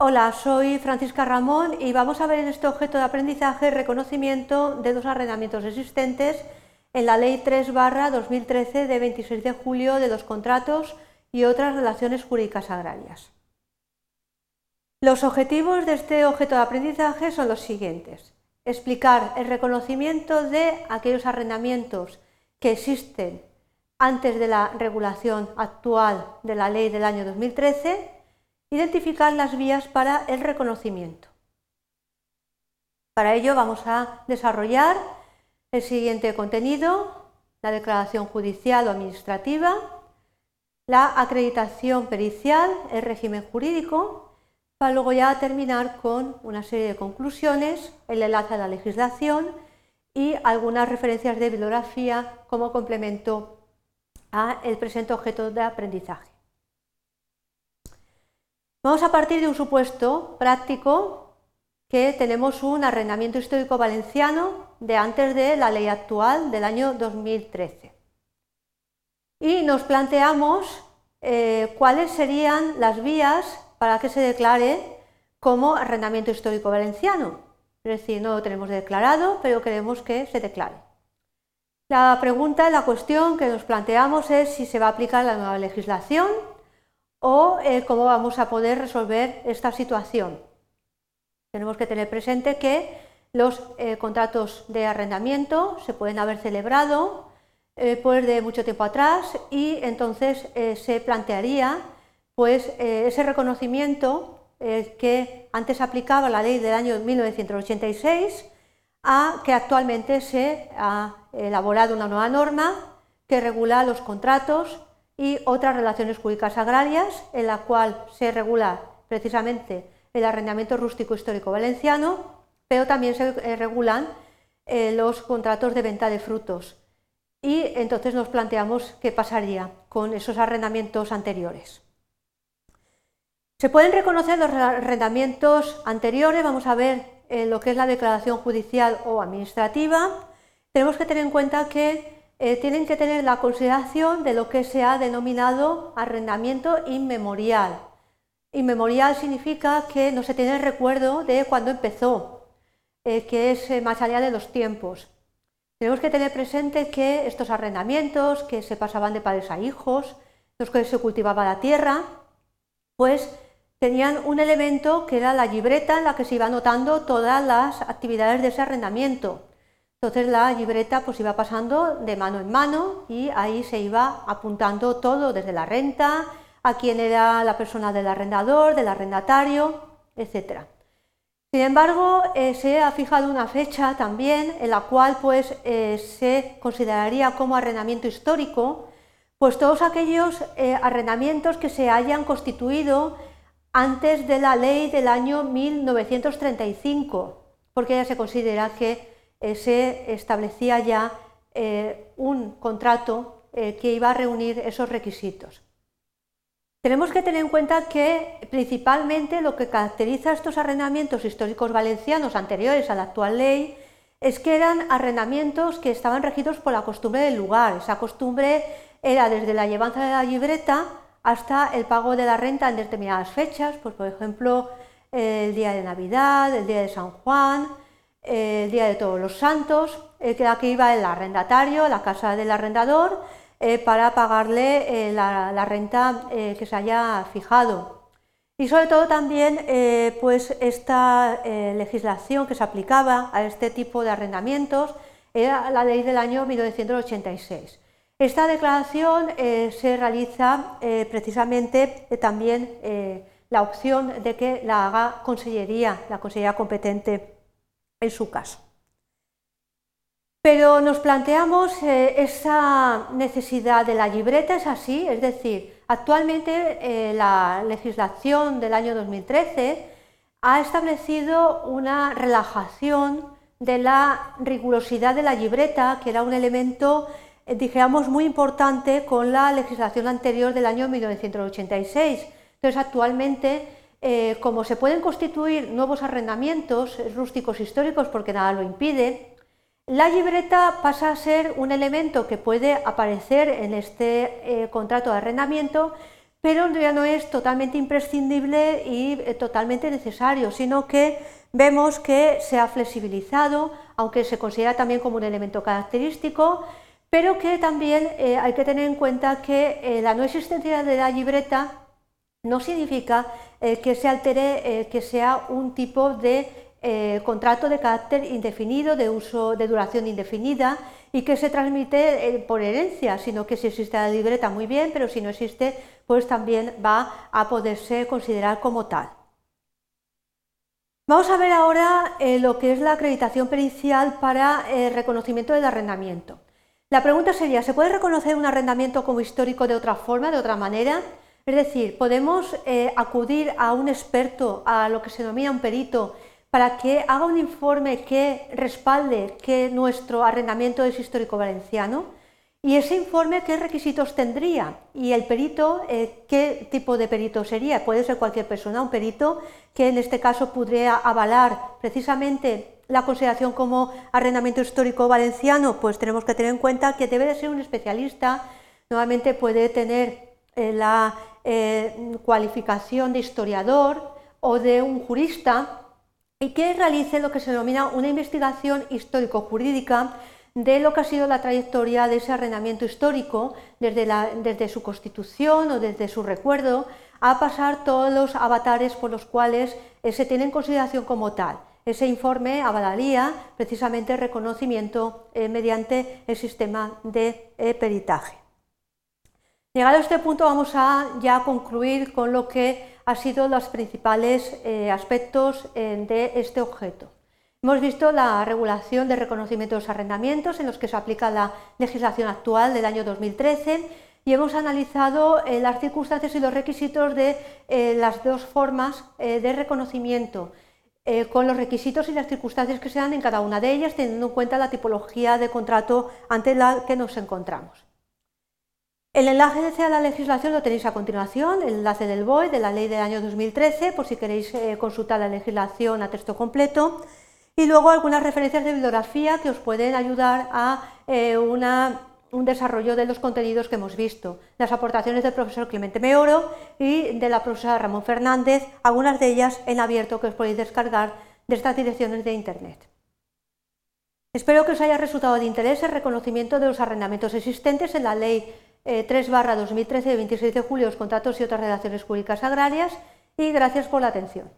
Hola, soy Francisca Ramón y vamos a ver en este objeto de aprendizaje reconocimiento de dos arrendamientos existentes en la Ley 3 2013 de 26 de julio de los contratos y otras relaciones jurídicas agrarias. Los objetivos de este objeto de aprendizaje son los siguientes. Explicar el reconocimiento de aquellos arrendamientos que existen antes de la regulación actual de la ley del año 2013 identificar las vías para el reconocimiento. Para ello vamos a desarrollar el siguiente contenido, la declaración judicial o administrativa, la acreditación pericial, el régimen jurídico, para luego ya terminar con una serie de conclusiones, el enlace a la legislación y algunas referencias de bibliografía como complemento a el presente objeto de aprendizaje. Vamos a partir de un supuesto práctico que tenemos un arrendamiento histórico valenciano de antes de la ley actual del año 2013. Y nos planteamos eh, cuáles serían las vías para que se declare como arrendamiento histórico valenciano. Es decir, no lo tenemos declarado, pero queremos que se declare. La pregunta, la cuestión que nos planteamos es si se va a aplicar la nueva legislación o eh, cómo vamos a poder resolver esta situación. Tenemos que tener presente que los eh, contratos de arrendamiento se pueden haber celebrado eh, pues de mucho tiempo atrás y entonces se plantearía pues ese reconocimiento que antes aplicaba la ley del año 1986 a que actualmente se ha elaborado una nueva norma que regula los contratos y otras relaciones jurídicas agrarias, en la cual se regula precisamente el arrendamiento rústico histórico valenciano, pero también se eh, regulan eh, los contratos de venta de frutos. Y entonces nos planteamos qué pasaría con esos arrendamientos anteriores. Se pueden reconocer los arrendamientos anteriores, vamos a ver eh, lo que es la declaración judicial o administrativa. Tenemos que tener en cuenta que eh, tienen que tener la consideración de lo que se ha denominado arrendamiento inmemorial. Inmemorial significa que no se tiene el recuerdo de cuando empezó, eh, que es eh, más allá de los tiempos. Tenemos que tener presente que estos arrendamientos que se pasaban de padres a hijos, los que se cultivaba la tierra, pues tenían un elemento que era la libreta en la que se iba anotando todas las actividades de ese arrendamiento. Entonces la libreta pues iba pasando de mano en mano y ahí se iba apuntando todo, desde la renta, a quién era la persona del arrendador, del arrendatario, etc. Sin embargo, eh, se ha fijado una fecha también en la cual pues, eh, se consideraría como arrendamiento histórico pues todos aquellos eh, arrendamientos que se hayan constituido antes de la ley del año 1935, porque ya se considera que eh, se establecía ya eh, un contrato eh, que iba a reunir esos requisitos. Tenemos que tener en cuenta que principalmente lo que caracteriza a estos arrendamientos históricos valencianos anteriores a la actual ley es que eran arrendamientos que estaban regidos por la costumbre del lugar. Esa costumbre era desde la llevanza de la libreta hasta el pago de la renta en determinadas fechas, pues por ejemplo el día de Navidad, el día de San Juan, el Día de Todos los Santos, eh, que aquí iba el arrendatario la casa del arrendador eh, para pagarle eh, la, renta que se haya fijado. Y sobre todo también pues esta legislación que se aplicaba a este tipo de arrendamientos era la ley del año 1986. Esta declaración se realiza precisamente también la opción de que la haga consellería, la consellería competente en su caso. Pero nos planteamos eh, esa necesidad de la libreta, es así, es decir, actualmente eh, la legislación del año 2013 ha establecido una relajación de la rigurosidad de la libreta, que era un elemento, eh, dijéramos, muy importante con la legislación anterior del año 1986. Entonces, actualmente eh, como se pueden constituir nuevos arrendamientos rústicos históricos porque nada lo impide, la libreta pasa a ser un elemento que puede aparecer en este eh, contrato de arrendamiento, pero ya no es totalmente imprescindible y eh, totalmente necesario, sino que vemos que se ha flexibilizado, aunque se considera también como un elemento característico, pero que también hay que tener en cuenta que la no existencia de la libreta no significa que se altere, que sea un tipo de contrato de carácter indefinido, de uso de duración indefinida, y que se transmite eh, por herencia, sino que si existe la libreta muy bien, pero si no existe, pues también va a poderse considerar como tal. Vamos a ver ahora eh, lo que es la acreditación pericial para el eh, reconocimiento del arrendamiento. La pregunta sería, ¿se puede reconocer un arrendamiento como histórico de otra forma, de otra manera? Es decir, ¿podemos acudir a un experto, a lo que se denomina un perito, para que haga un informe que respalde que nuestro arrendamiento es histórico valenciano y ese informe qué requisitos tendría y el perito eh, qué tipo de perito sería. Puede ser cualquier persona, un perito que en este caso podría avalar precisamente la consideración como arrendamiento histórico valenciano, pues tenemos que tener en cuenta que debe de ser un especialista, nuevamente puede tener eh, la eh, cualificación de historiador o de un jurista y que realice lo que se denomina una investigación histórico-jurídica de lo que ha sido la trayectoria de ese arrendamiento histórico desde, su constitución o desde su recuerdo a pasar todos los avatares por los cuales eh, se tiene en consideración como tal. Ese informe avalaría precisamente el reconocimiento eh, mediante el sistema de eh, peritaje. Llegado a este punto vamos a ya concluir con lo que han sido los principales eh, aspectos eh, de este objeto. Hemos visto la regulación de reconocimiento de los arrendamientos en los que se aplica la legislación actual del año 2013 y hemos analizado eh, las circunstancias y los requisitos de las dos formas de reconocimiento, con los requisitos y las circunstancias que se dan en cada una de ellas, teniendo en cuenta la tipología de contrato ante la que nos encontramos. El enlace a la legislación lo tenéis a continuación, el enlace del BOE, de la ley del año 2013, por si queréis eh, consultar la legislación a texto completo, y luego algunas referencias de bibliografía que os pueden ayudar a eh, un desarrollo de los contenidos que hemos visto. Las aportaciones del profesor Clemente Meoro y de la profesora Ramón Fernández, algunas de ellas en abierto que os podéis descargar de estas direcciones de Internet. Espero que os haya resultado de interés el reconocimiento de los arrendamientos existentes en la ley 3 barra 2013 de 26 de julio, los contratos y otras relaciones jurídicas agrarias y gracias por la atención.